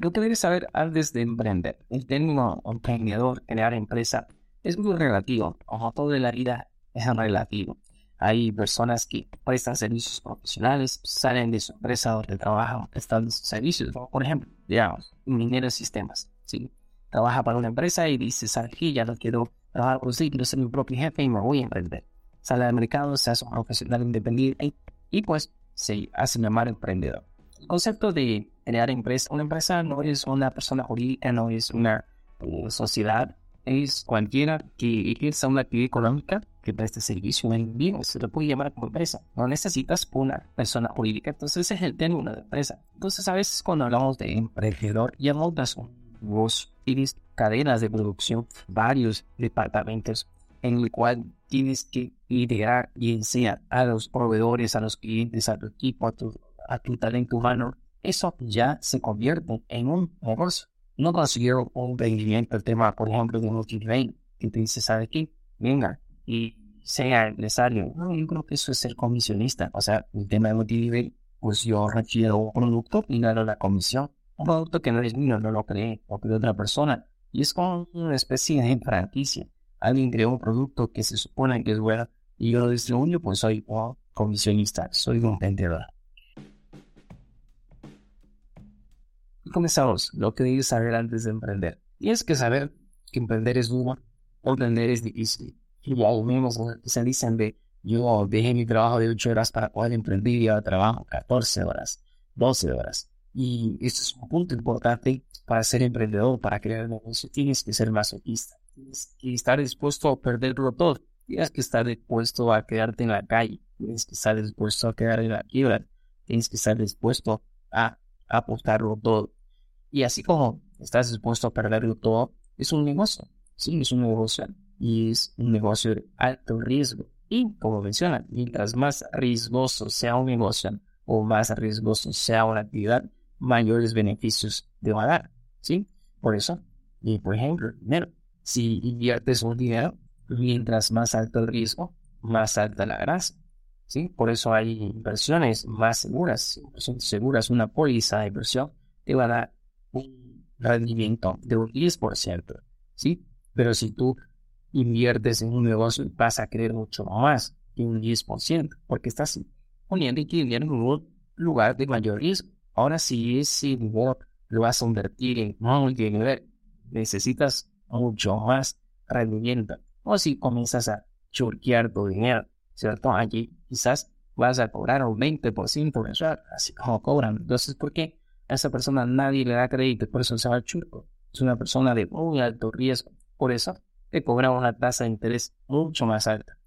Lo que debes saber antes de emprender. El término emprendedor, crear empresa, es muy relativo. Ojo, todo en la vida es relativo. Hay personas que prestan servicios profesionales, salen de su empresa donde trabajan, están sus servicios. Por ejemplo, digamos, minero de sistemas. ¿sí? Trabaja para una empresa y dice, ¿sabes qué? Ya no quiero trabajar por sí, quiero ser mi propio jefe y me voy a emprender. Sale al mercado, se hace un profesional independiente y pues se hace llamar emprendedor. Concepto de crear empresa, una empresa no es una persona jurídica, no es una sociedad, es cualquiera que ejerza una actividad económica que preste servicio en vivo, se lo puede llamar como empresa. No necesitas una persona jurídica, entonces es el término de empresa. Entonces a veces cuando hablamos de emprendedor, ya un vos tienes cadenas de producción, varios departamentos en el cual tienes que liderar y enseñar a los proveedores, a los clientes, a tu equipo, a tu, a tu talento humano. Eso ya se convierte en un negocio. No consiguieron un emprendimiento, el tema, por ejemplo, de un que te dice, ¿sabe qué? Venga, y sea empresario. No, yo creo que eso es ser comisionista. O sea, el tema de multinivel, pues yo requiero un producto y gano la comisión. Un producto que no es mío, no lo creé, lo creó otra persona. Y es como una especie de franquicia. Alguien creó un producto que se supone que es bueno y yo lo distribuyo, pues soy un comisionista, soy un vendedor. Comenzamos lo que debes saber antes de emprender. Y es que saber que emprender es duro emprender es difícil y al menos se dicen de yo dejé mi trabajo de 8 horas para poder emprender y ahora trabajo 14 horas, 12 horas. Y esto es un punto importante para ser emprendedor, para crear negocio. Tienes que ser masoquista. Tienes que estar dispuesto a perderlo todo. Tienes que estar dispuesto a quedarte en la calle. Tienes que estar dispuesto a quedar en la quiebra. Tienes que estar dispuesto a apostarlo todo. Y así como estás dispuesto a perderlo todo, es un negocio. Sí, es un negocio y es un negocio de alto riesgo. Y como menciona, mientras más riesgoso sea un negocio o más riesgoso sea una actividad, mayores beneficios te va a dar. ¿Sí? Por eso, y por ejemplo, dinero. Si inviertes un dinero, mientras más alto el riesgo, más alta la grasa. ¿Sí? Por eso hay inversiones más seguras. Seguras, una póliza de inversión te va a dar un rendimiento de un 10%. ¿Sí? Pero si tú inviertes en un negocio, vas a querer mucho más que un 10%, porque estás poniendo dinero en un lugar de mayor riesgo. Ahora, si ese dinero lo vas a invertir en multinivel, necesitas mucho más rendimiento. O si comienzas a churquear tu dinero, ¿cierto? Allí quizás vas a cobrar un 20% mensual, así como cobran. Entonces, ¿por qué a esa persona nadie le da crédito? Por eso se va al churco. Es una persona de muy alto riesgo. Por eso te cobra una tasa de interés mucho más alta.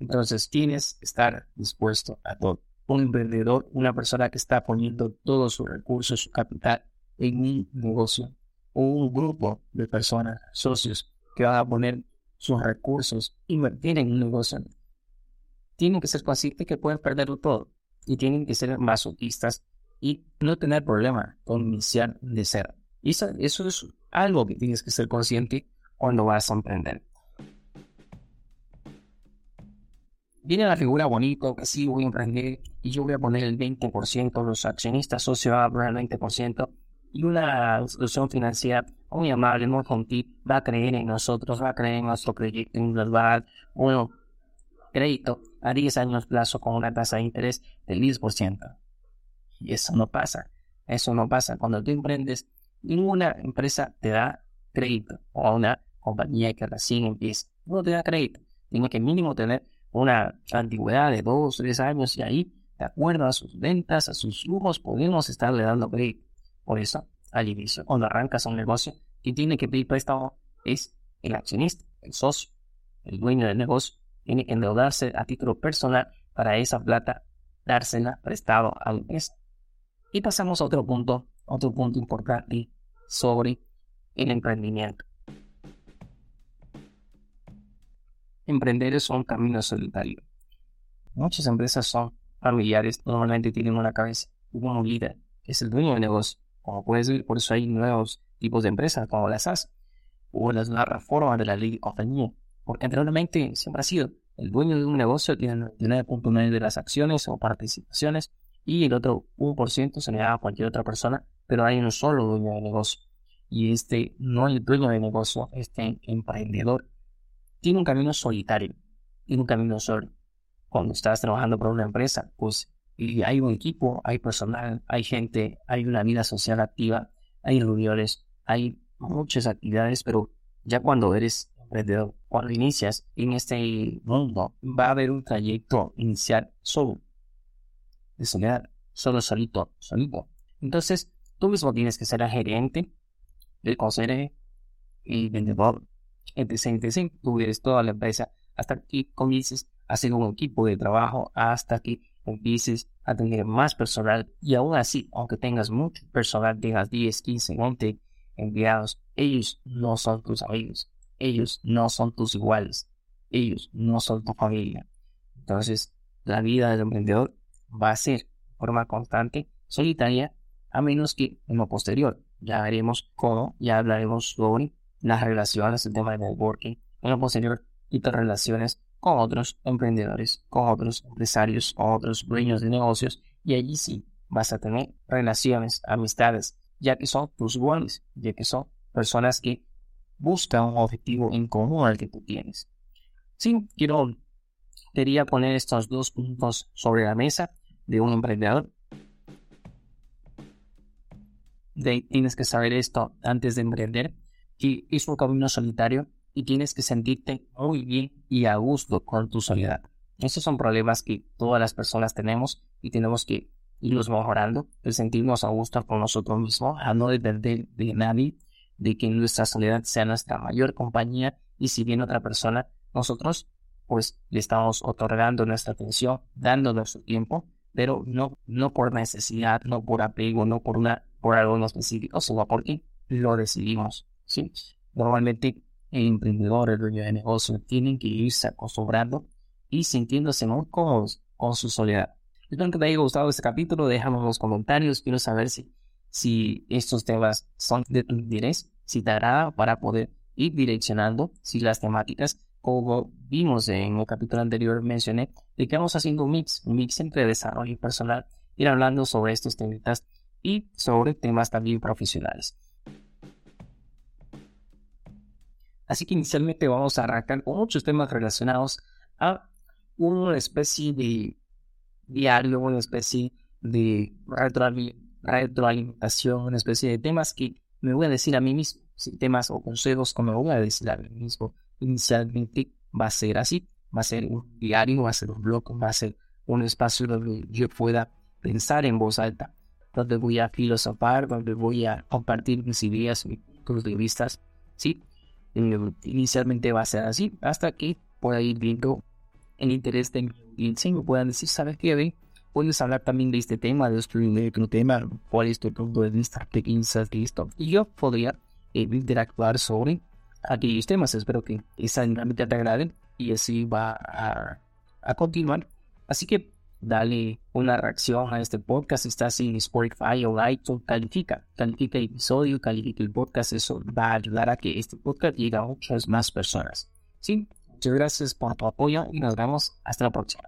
Entonces tienes que estar dispuesto a todo. Un emprendedor, una persona que está poniendo todos sus recursos, su capital en un negocio, o un grupo de personas, socios, que van a poner sus recursos, invertir en un negocio, tienen que ser conscientes que pueden perderlo todo y tienen que ser masoquistas y no tener problema con iniciar de cero. Y eso, eso es algo que tienes que ser consciente cuando vas a emprender. Viene la figura bonito, que sí voy a emprender y yo voy a poner el 20%, los accionistas socios van a poner el 20% y una institución financiera muy amable, muy gentil, va a creer en nosotros, va a creer en nuestro proyecto individual, bueno, crédito a 10 años plazo con una tasa de interés del 10%. Y eso no pasa. Eso no pasa. Cuando tú emprendes, ninguna empresa te da crédito o una compañía que recién empieza. No te da crédito. Tiene que mínimo tener una antigüedad de dos, tres años y ahí, de acuerdo a sus ventas, a sus lujos, podemos estarle dando crédito. Por eso, al inicio, cuando arrancas un negocio, quien tiene que pedir préstamo es el accionista, el socio, el dueño del negocio. Tiene que endeudarse a título personal para esa plata dársela prestado a la empresa. Y pasamos a otro punto otro punto importante sobre el emprendimiento. Emprender es un camino solitario. Muchas empresas son familiares, normalmente tienen una cabeza, un líder, es el dueño del negocio. Como puedes ver, por eso hay nuevos tipos de empresas, como las SAS, o las nuevas formas de la ley de compañía. Porque anteriormente siempre ha sido el dueño de un negocio, tiene el 99.9 de las acciones o participaciones, y el otro 1% se le da a cualquier otra persona, pero hay un solo dueño de negocio. Y este no el dueño de negocio, este emprendedor, tiene un camino solitario, tiene un camino solo. Cuando estás trabajando para una empresa, pues hay un equipo, hay personal, hay gente, hay una vida social activa, hay reuniones, hay muchas actividades, pero ya cuando eres emprendedor, cuando inicias en este mundo, va a haber un trayecto inicial solo, de soledad, solo solito, solito. Entonces, tú mismo tienes que ser el gerente, el consejero y vendedor, etc, etc. Tú eres toda la empresa hasta que comiences a hacer un equipo de trabajo, hasta que empieces a tener más personal y aún así, aunque tengas mucho personal, tengas 10, 15, 20 enviados, ellos no son tus amigos, ellos no son tus iguales, ellos no son tu familia. Entonces, la vida del emprendedor va a ser de forma constante, solitaria, a menos que en lo posterior ya veremos cómo, ya hablaremos sobre las relaciones, el tema de networking, en lo posterior y las relaciones con otros emprendedores, con otros empresarios, con otros dueños de negocios, y allí sí vas a tener relaciones, amistades, ya que son tus iguales, ya que son personas que buscan un objetivo en común al que tú tienes. Sí, quiero, quería poner estos dos puntos sobre la mesa de un emprendedor. De, tienes que saber esto antes de emprender, que es un camino solitario y tienes que sentirte muy bien y a gusto con tu soledad. Esos son problemas que todas las personas tenemos y tenemos que irlos mejorando, el sentirnos a gusto con nosotros mismos, a no depender de nadie, de que nuestra soledad sea nuestra mayor compañía y si viene otra persona, nosotros pues le estamos otorgando nuestra atención, dando nuestro tiempo, pero no, no por necesidad, no por apego, no por una, por algo específico, sino porque lo decidimos, ¿sí? Normalmente el emprendedor, el dueño de negocio, tienen que irse acostumbrando y sintiéndose muy cómodos con su soledad. Espero que te haya gustado este capítulo, déjame en los comentarios, quiero saber si, si estos temas son de tu interés, si te agrada para poder ir direccionando, si las temáticas, como vimos en el capítulo anterior, mencioné, de que vamos haciendo un mix, un mix entre desarrollo personal, ir hablando sobre estos temas y sobre temas también profesionales. Así que inicialmente vamos a arrancar con muchos temas relacionados a una especie de diario, una especie de retroalimentación, una especie de temas que me voy a decir a mí mismo, temas o consejos como me voy a decir a mí mismo. Inicialmente va a ser así, va a ser un diario, va a ser un blog, va a ser un espacio donde yo pueda pensar en voz alta, donde voy a filosofar, donde voy a compartir mis ideas, mis puntos de vista, ¿sí? inicialmente va a ser así, hasta que pueda ir viendo el interés de mi audiencia me puedan decir, ¿sabes qué? Puedes hablar también de este tema, de este tema, cuál es tu punto de vista, qué piensas de esto. Y yo podría eh, interactuar sobre aquellos temas. Espero que esa dinámica te agrade y así va a, a continuar. Así que dale una reacción a este podcast. Estás en Spotify o iTunes, califica, califica el episodio, califica el podcast. Eso va a ayudar a que este podcast llegue a muchas más personas. Sí, muchas gracias por tu apoyo y nos vemos hasta la próxima.